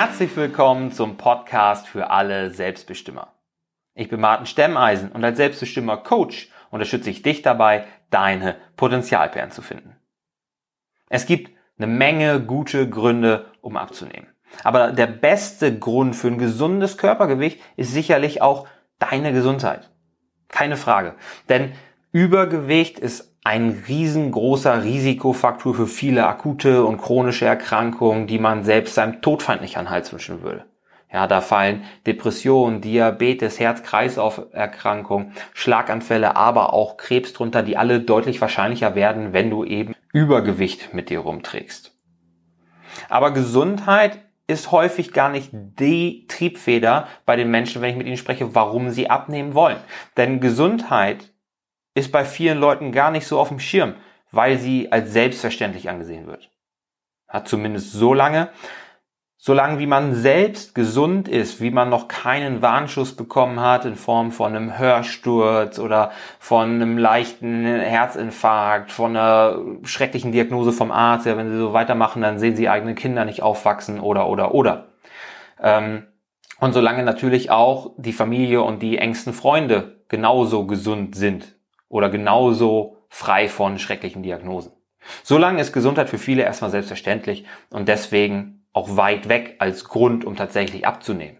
Herzlich willkommen zum Podcast für alle Selbstbestimmer. Ich bin Martin Stemmeisen und als Selbstbestimmer Coach unterstütze ich dich dabei, deine Potenzialperlen zu finden. Es gibt eine Menge gute Gründe, um abzunehmen. Aber der beste Grund für ein gesundes Körpergewicht ist sicherlich auch deine Gesundheit. Keine Frage. Denn Übergewicht ist ein riesengroßer Risikofaktor für viele akute und chronische Erkrankungen, die man selbst seinem Todfeind nicht an den Hals wünschen würde. Ja, da fallen Depressionen, Diabetes, Herz-Kreislauf-Erkrankungen, Schlaganfälle, aber auch Krebs drunter, die alle deutlich wahrscheinlicher werden, wenn du eben Übergewicht mit dir rumträgst. Aber Gesundheit ist häufig gar nicht die Triebfeder bei den Menschen, wenn ich mit ihnen spreche, warum sie abnehmen wollen. Denn Gesundheit ist bei vielen Leuten gar nicht so auf dem Schirm, weil sie als selbstverständlich angesehen wird. Hat zumindest so lange, solange wie man selbst gesund ist, wie man noch keinen Warnschuss bekommen hat in Form von einem Hörsturz oder von einem leichten Herzinfarkt, von einer schrecklichen Diagnose vom Arzt, ja, wenn sie so weitermachen, dann sehen sie eigene Kinder nicht aufwachsen oder oder oder. Ähm, und solange natürlich auch die Familie und die engsten Freunde genauso gesund sind oder genauso frei von schrecklichen Diagnosen. Solange ist Gesundheit für viele erstmal selbstverständlich und deswegen auch weit weg als Grund, um tatsächlich abzunehmen.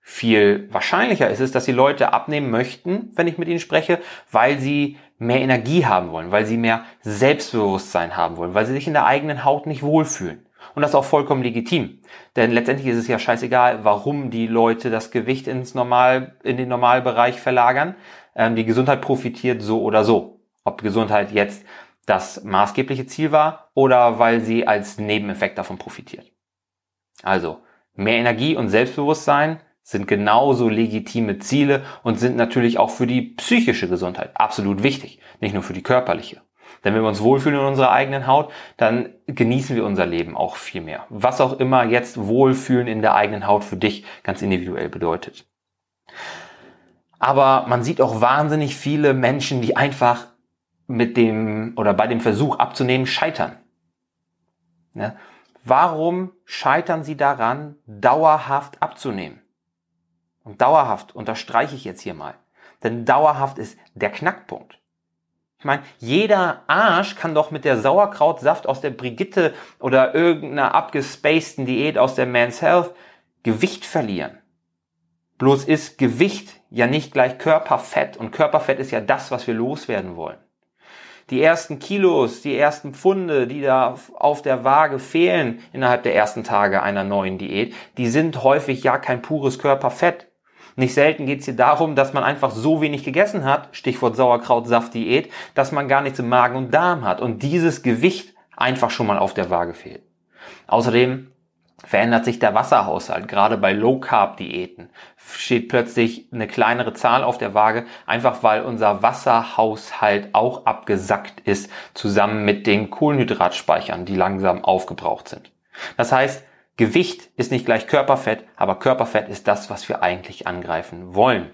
Viel wahrscheinlicher ist es, dass die Leute abnehmen möchten, wenn ich mit ihnen spreche, weil sie mehr Energie haben wollen, weil sie mehr Selbstbewusstsein haben wollen, weil sie sich in der eigenen Haut nicht wohlfühlen. Und das ist auch vollkommen legitim. Denn letztendlich ist es ja scheißegal, warum die Leute das Gewicht ins Normal, in den Normalbereich verlagern. Ähm, die Gesundheit profitiert so oder so. Ob Gesundheit jetzt das maßgebliche Ziel war oder weil sie als Nebeneffekt davon profitiert. Also, mehr Energie und Selbstbewusstsein sind genauso legitime Ziele und sind natürlich auch für die psychische Gesundheit absolut wichtig, nicht nur für die körperliche. Denn wenn wir uns wohlfühlen in unserer eigenen Haut, dann genießen wir unser Leben auch viel mehr. Was auch immer jetzt Wohlfühlen in der eigenen Haut für dich ganz individuell bedeutet. Aber man sieht auch wahnsinnig viele Menschen, die einfach mit dem oder bei dem Versuch abzunehmen scheitern. Ja? Warum scheitern sie daran, dauerhaft abzunehmen? Und dauerhaft unterstreiche ich jetzt hier mal. Denn dauerhaft ist der Knackpunkt. Ich meine, jeder Arsch kann doch mit der Sauerkrautsaft aus der Brigitte oder irgendeiner abgespaceden Diät aus der Man's Health Gewicht verlieren. Bloß ist Gewicht ja nicht gleich Körperfett und Körperfett ist ja das, was wir loswerden wollen die ersten Kilos, die ersten Pfunde, die da auf der Waage fehlen innerhalb der ersten Tage einer neuen Diät, die sind häufig ja kein pures Körperfett. Nicht selten geht es hier darum, dass man einfach so wenig gegessen hat, Stichwort Sauerkraut-Saft-Diät, dass man gar nichts im Magen und Darm hat und dieses Gewicht einfach schon mal auf der Waage fehlt. Außerdem verändert sich der Wasserhaushalt. Gerade bei Low-Carb-Diäten steht plötzlich eine kleinere Zahl auf der Waage, einfach weil unser Wasserhaushalt auch abgesackt ist, zusammen mit den Kohlenhydratspeichern, die langsam aufgebraucht sind. Das heißt, Gewicht ist nicht gleich Körperfett, aber Körperfett ist das, was wir eigentlich angreifen wollen.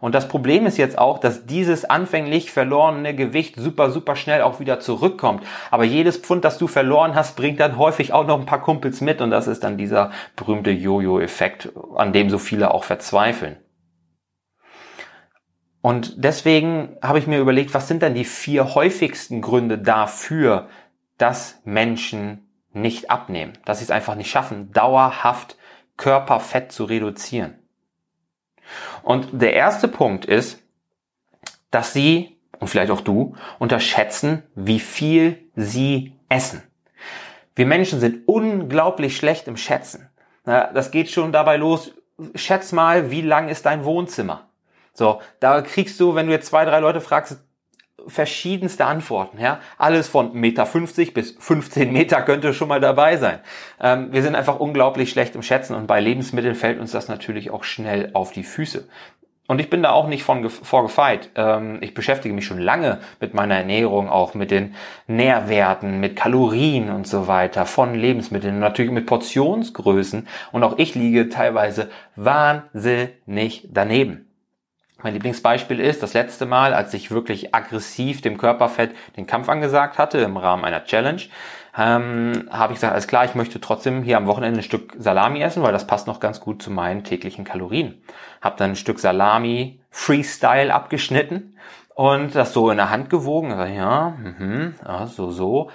Und das Problem ist jetzt auch, dass dieses anfänglich verlorene Gewicht super, super schnell auch wieder zurückkommt. Aber jedes Pfund, das du verloren hast, bringt dann häufig auch noch ein paar Kumpels mit. Und das ist dann dieser berühmte Jojo-Effekt, an dem so viele auch verzweifeln. Und deswegen habe ich mir überlegt, was sind denn die vier häufigsten Gründe dafür, dass Menschen nicht abnehmen, dass sie es einfach nicht schaffen, dauerhaft Körperfett zu reduzieren. Und der erste Punkt ist, dass Sie und vielleicht auch du unterschätzen, wie viel Sie essen. Wir Menschen sind unglaublich schlecht im Schätzen. Das geht schon dabei los. Schätz mal, wie lang ist dein Wohnzimmer? So, da kriegst du, wenn du jetzt zwei, drei Leute fragst, verschiedenste Antworten. Ja? Alles von Meter 50 bis 15 Meter könnte schon mal dabei sein. Ähm, wir sind einfach unglaublich schlecht im Schätzen und bei Lebensmitteln fällt uns das natürlich auch schnell auf die Füße. Und ich bin da auch nicht von vorgefeit. Ähm, ich beschäftige mich schon lange mit meiner Ernährung, auch mit den Nährwerten, mit Kalorien und so weiter von Lebensmitteln, natürlich mit Portionsgrößen. Und auch ich liege teilweise wahnsinnig daneben. Mein Lieblingsbeispiel ist das letzte Mal, als ich wirklich aggressiv dem Körperfett den Kampf angesagt hatte im Rahmen einer Challenge, ähm, habe ich gesagt, alles klar, ich möchte trotzdem hier am Wochenende ein Stück Salami essen, weil das passt noch ganz gut zu meinen täglichen Kalorien. Habe dann ein Stück Salami Freestyle abgeschnitten und das so in der Hand gewogen. Also, ja, mh, ja, so, so.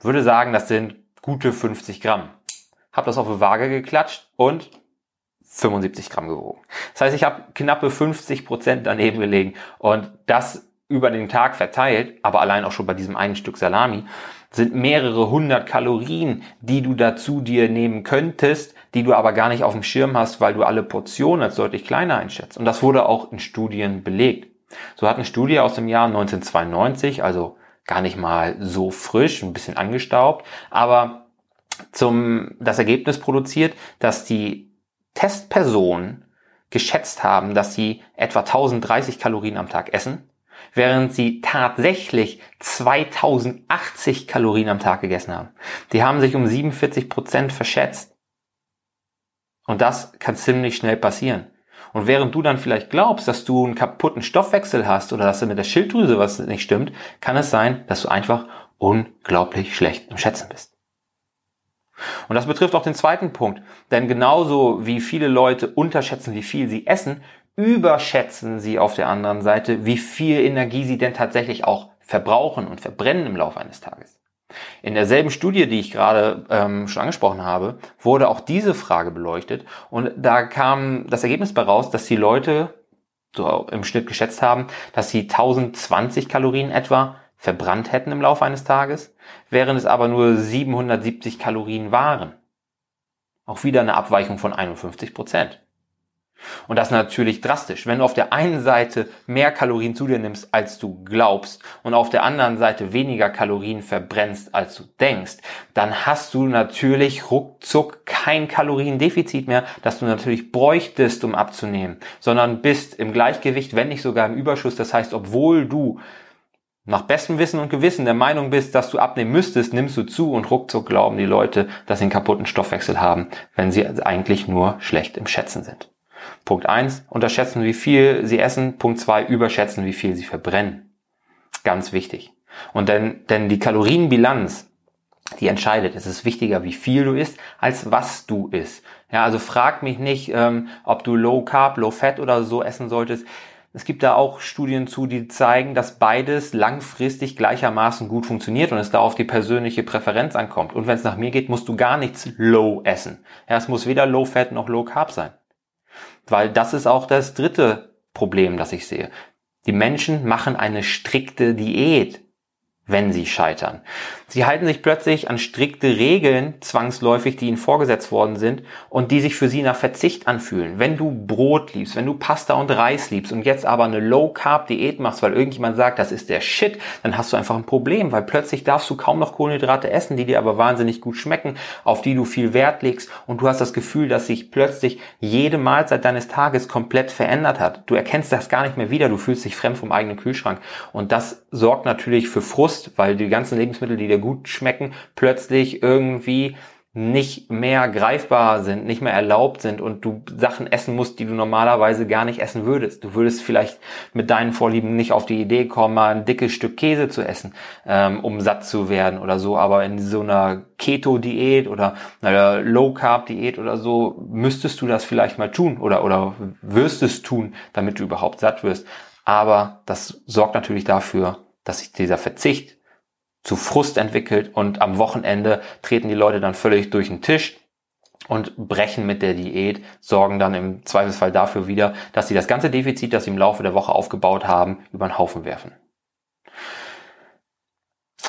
Würde sagen, das sind gute 50 Gramm. Habe das auf eine Waage geklatscht und 75 Gramm gewogen. Das heißt, ich habe knappe 50 Prozent daneben gelegen und das über den Tag verteilt, aber allein auch schon bei diesem einen Stück Salami, sind mehrere hundert Kalorien, die du dazu dir nehmen könntest, die du aber gar nicht auf dem Schirm hast, weil du alle Portionen als deutlich kleiner einschätzt. Und das wurde auch in Studien belegt. So hat eine Studie aus dem Jahr 1992, also gar nicht mal so frisch, ein bisschen angestaubt, aber zum, das Ergebnis produziert, dass die Testpersonen geschätzt haben, dass sie etwa 1030 Kalorien am Tag essen, während sie tatsächlich 2080 Kalorien am Tag gegessen haben. Die haben sich um 47 Prozent verschätzt. Und das kann ziemlich schnell passieren. Und während du dann vielleicht glaubst, dass du einen kaputten Stoffwechsel hast oder dass mit der Schilddrüse was nicht stimmt, kann es sein, dass du einfach unglaublich schlecht im Schätzen bist. Und das betrifft auch den zweiten Punkt. Denn genauso wie viele Leute unterschätzen, wie viel sie essen, überschätzen sie auf der anderen Seite, wie viel Energie sie denn tatsächlich auch verbrauchen und verbrennen im Laufe eines Tages. In derselben Studie, die ich gerade ähm, schon angesprochen habe, wurde auch diese Frage beleuchtet und da kam das Ergebnis bei raus, dass die Leute so im Schnitt geschätzt haben, dass sie 1020 Kalorien etwa verbrannt hätten im Laufe eines Tages, während es aber nur 770 Kalorien waren. Auch wieder eine Abweichung von 51 Prozent. Und das natürlich drastisch. Wenn du auf der einen Seite mehr Kalorien zu dir nimmst, als du glaubst, und auf der anderen Seite weniger Kalorien verbrennst, als du denkst, dann hast du natürlich ruckzuck kein Kaloriendefizit mehr, das du natürlich bräuchtest, um abzunehmen, sondern bist im Gleichgewicht, wenn nicht sogar im Überschuss. Das heißt, obwohl du nach bestem Wissen und Gewissen der Meinung bist, dass du abnehmen müsstest, nimmst du zu und ruckzuck glauben die Leute, dass sie einen kaputten Stoffwechsel haben, wenn sie eigentlich nur schlecht im Schätzen sind. Punkt eins unterschätzen, wie viel sie essen. Punkt zwei überschätzen, wie viel sie verbrennen. Ganz wichtig. Und denn, denn die Kalorienbilanz, die entscheidet. Es ist wichtiger, wie viel du isst, als was du isst. Ja, also frag mich nicht, ähm, ob du Low Carb, Low Fat oder so essen solltest. Es gibt da auch Studien zu, die zeigen, dass beides langfristig gleichermaßen gut funktioniert und es da auf die persönliche Präferenz ankommt. Und wenn es nach mir geht, musst du gar nichts Low essen. Ja, es muss weder Low Fat noch Low Carb sein. Weil das ist auch das dritte Problem, das ich sehe. Die Menschen machen eine strikte Diät wenn sie scheitern. Sie halten sich plötzlich an strikte Regeln zwangsläufig, die ihnen vorgesetzt worden sind und die sich für sie nach Verzicht anfühlen. Wenn du Brot liebst, wenn du Pasta und Reis liebst und jetzt aber eine Low-Carb-Diät machst, weil irgendjemand sagt, das ist der Shit, dann hast du einfach ein Problem, weil plötzlich darfst du kaum noch Kohlenhydrate essen, die dir aber wahnsinnig gut schmecken, auf die du viel Wert legst und du hast das Gefühl, dass sich plötzlich jede Mahlzeit deines Tages komplett verändert hat. Du erkennst das gar nicht mehr wieder, du fühlst dich fremd vom eigenen Kühlschrank und das sorgt natürlich für Frust Frust, weil die ganzen Lebensmittel, die dir gut schmecken, plötzlich irgendwie nicht mehr greifbar sind, nicht mehr erlaubt sind und du Sachen essen musst, die du normalerweise gar nicht essen würdest. Du würdest vielleicht mit deinen Vorlieben nicht auf die Idee kommen, mal ein dickes Stück Käse zu essen, ähm, um satt zu werden oder so, aber in so einer Keto-Diät oder einer Low-Carb-Diät oder so müsstest du das vielleicht mal tun oder, oder wirst es tun, damit du überhaupt satt wirst. Aber das sorgt natürlich dafür, dass sich dieser Verzicht zu Frust entwickelt und am Wochenende treten die Leute dann völlig durch den Tisch und brechen mit der Diät, sorgen dann im Zweifelsfall dafür wieder, dass sie das ganze Defizit, das sie im Laufe der Woche aufgebaut haben, über den Haufen werfen.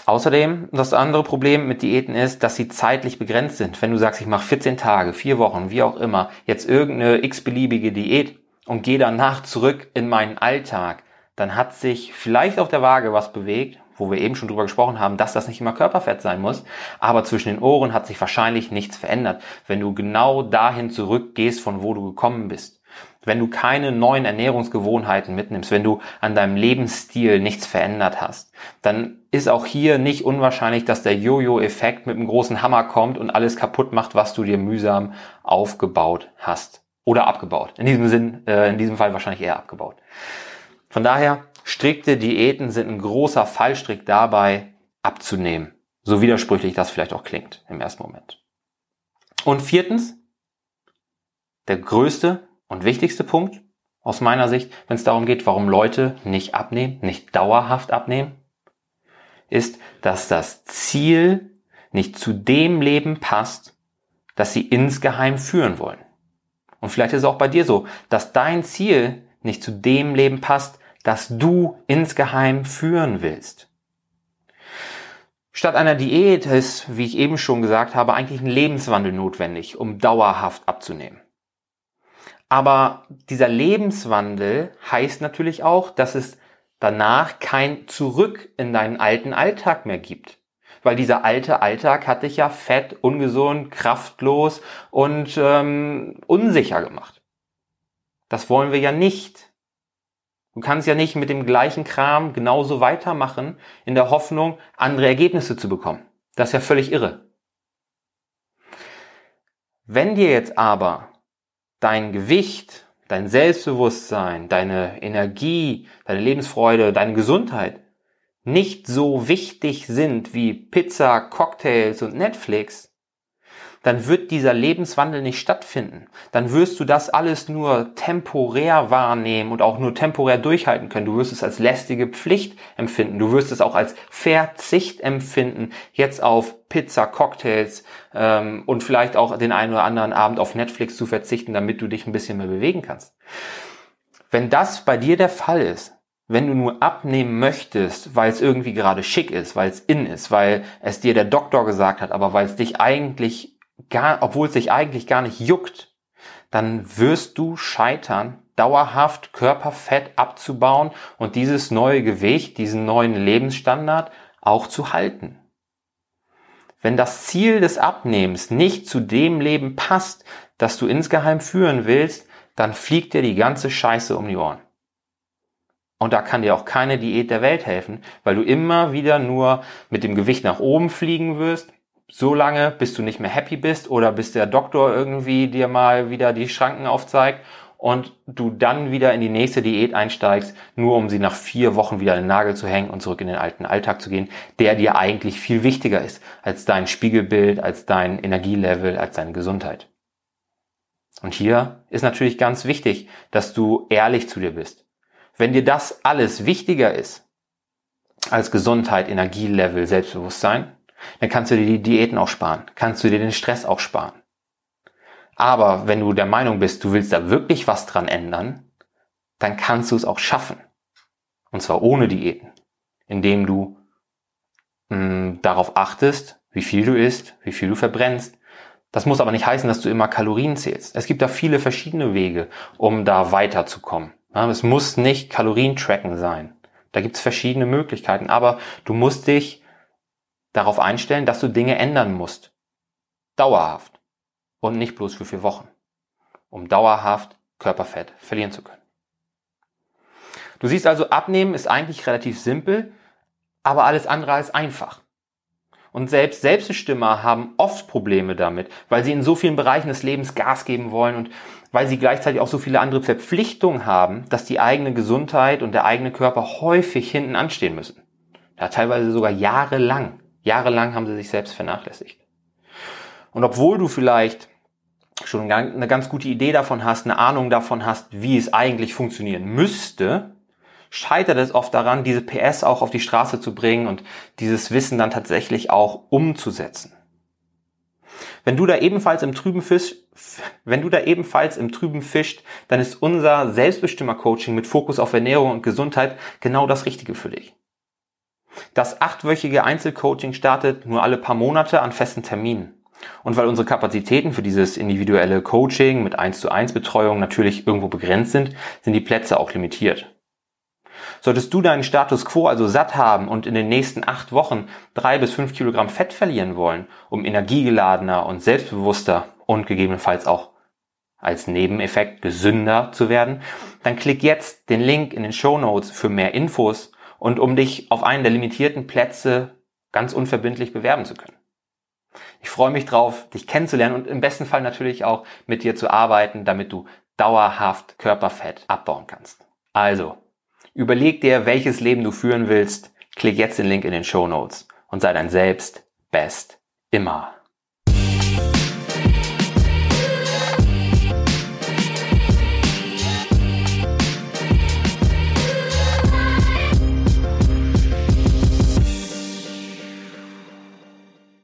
Außerdem, das andere Problem mit Diäten ist, dass sie zeitlich begrenzt sind. Wenn du sagst, ich mache 14 Tage, 4 Wochen, wie auch immer, jetzt irgendeine x-beliebige Diät und gehe danach zurück in meinen Alltag, dann hat sich vielleicht auf der Waage was bewegt, wo wir eben schon drüber gesprochen haben, dass das nicht immer Körperfett sein muss, aber zwischen den Ohren hat sich wahrscheinlich nichts verändert, wenn du genau dahin zurückgehst, von wo du gekommen bist. Wenn du keine neuen Ernährungsgewohnheiten mitnimmst, wenn du an deinem Lebensstil nichts verändert hast, dann ist auch hier nicht unwahrscheinlich, dass der Jojo-Effekt mit einem großen Hammer kommt und alles kaputt macht, was du dir mühsam aufgebaut hast. oder abgebaut. In diesem Sinn, äh, in diesem Fall wahrscheinlich eher abgebaut. Von daher, strikte Diäten sind ein großer Fallstrick dabei, abzunehmen. So widersprüchlich das vielleicht auch klingt im ersten Moment. Und viertens, der größte und wichtigste Punkt aus meiner Sicht, wenn es darum geht, warum Leute nicht abnehmen, nicht dauerhaft abnehmen, ist, dass das Ziel nicht zu dem Leben passt, das sie insgeheim führen wollen. Und vielleicht ist es auch bei dir so, dass dein Ziel nicht zu dem Leben passt, das du insgeheim führen willst. Statt einer Diät ist, wie ich eben schon gesagt habe, eigentlich ein Lebenswandel notwendig, um dauerhaft abzunehmen. Aber dieser Lebenswandel heißt natürlich auch, dass es danach kein Zurück in deinen alten Alltag mehr gibt. Weil dieser alte Alltag hat dich ja fett, ungesund, kraftlos und ähm, unsicher gemacht. Das wollen wir ja nicht. Du kannst ja nicht mit dem gleichen Kram genauso weitermachen, in der Hoffnung, andere Ergebnisse zu bekommen. Das ist ja völlig irre. Wenn dir jetzt aber dein Gewicht, dein Selbstbewusstsein, deine Energie, deine Lebensfreude, deine Gesundheit nicht so wichtig sind wie Pizza, Cocktails und Netflix, dann wird dieser Lebenswandel nicht stattfinden. Dann wirst du das alles nur temporär wahrnehmen und auch nur temporär durchhalten können. Du wirst es als lästige Pflicht empfinden. Du wirst es auch als Verzicht empfinden, jetzt auf Pizza, Cocktails ähm, und vielleicht auch den einen oder anderen Abend auf Netflix zu verzichten, damit du dich ein bisschen mehr bewegen kannst. Wenn das bei dir der Fall ist, wenn du nur abnehmen möchtest, weil es irgendwie gerade schick ist, weil es in ist, weil es dir der Doktor gesagt hat, aber weil es dich eigentlich gar, obwohl es sich eigentlich gar nicht juckt, dann wirst du scheitern, dauerhaft Körperfett abzubauen und dieses neue Gewicht, diesen neuen Lebensstandard auch zu halten. Wenn das Ziel des Abnehmens nicht zu dem Leben passt, das du insgeheim führen willst, dann fliegt dir die ganze Scheiße um die Ohren. Und da kann dir auch keine Diät der Welt helfen, weil du immer wieder nur mit dem Gewicht nach oben fliegen wirst so lange, bis du nicht mehr happy bist oder bis der Doktor irgendwie dir mal wieder die Schranken aufzeigt und du dann wieder in die nächste Diät einsteigst, nur um sie nach vier Wochen wieder in den Nagel zu hängen und zurück in den alten Alltag zu gehen, der dir eigentlich viel wichtiger ist als dein Spiegelbild, als dein Energielevel, als deine Gesundheit. Und hier ist natürlich ganz wichtig, dass du ehrlich zu dir bist. Wenn dir das alles wichtiger ist als Gesundheit, Energielevel, Selbstbewusstsein, dann kannst du dir die Diäten auch sparen, kannst du dir den Stress auch sparen. Aber wenn du der Meinung bist, du willst da wirklich was dran ändern, dann kannst du es auch schaffen. Und zwar ohne Diäten, indem du mh, hm, darauf achtest, wie viel du isst, wie viel du verbrennst. Das muss aber nicht heißen, dass du immer Kalorien zählst. Es gibt da viele verschiedene Wege, um da weiterzukommen. Es muss nicht Kalorien-Tracken sein. Da gibt es verschiedene Möglichkeiten, aber du musst dich darauf einstellen, dass du Dinge ändern musst. Dauerhaft. Und nicht bloß für vier Wochen. Um dauerhaft Körperfett verlieren zu können. Du siehst also, abnehmen ist eigentlich relativ simpel, aber alles andere als einfach. Und selbst Selbstbestimmer haben oft Probleme damit, weil sie in so vielen Bereichen des Lebens Gas geben wollen und weil sie gleichzeitig auch so viele andere Verpflichtungen haben, dass die eigene Gesundheit und der eigene Körper häufig hinten anstehen müssen. Ja, teilweise sogar jahrelang. Jahrelang haben sie sich selbst vernachlässigt. Und obwohl du vielleicht schon eine ganz gute Idee davon hast, eine Ahnung davon hast, wie es eigentlich funktionieren müsste, scheitert es oft daran, diese PS auch auf die Straße zu bringen und dieses Wissen dann tatsächlich auch umzusetzen. Wenn du da ebenfalls im Trüben fisch, wenn du da ebenfalls im Trüben fischt, dann ist unser Selbstbestimmer-Coaching mit Fokus auf Ernährung und Gesundheit genau das Richtige für dich. Das achtwöchige Einzelcoaching startet nur alle paar Monate an festen Terminen. Und weil unsere Kapazitäten für dieses individuelle Coaching mit 1 zu 1 Betreuung natürlich irgendwo begrenzt sind, sind die Plätze auch limitiert. Solltest du deinen Status quo also satt haben und in den nächsten acht Wochen drei bis fünf Kilogramm Fett verlieren wollen, um energiegeladener und selbstbewusster und gegebenenfalls auch als Nebeneffekt gesünder zu werden, dann klick jetzt den Link in den Show Notes für mehr Infos und um dich auf einen der limitierten Plätze ganz unverbindlich bewerben zu können. Ich freue mich drauf, dich kennenzulernen und im besten Fall natürlich auch mit dir zu arbeiten, damit du dauerhaft Körperfett abbauen kannst. Also, überleg dir, welches Leben du führen willst, klick jetzt den Link in den Show Notes und sei dein Selbst best immer.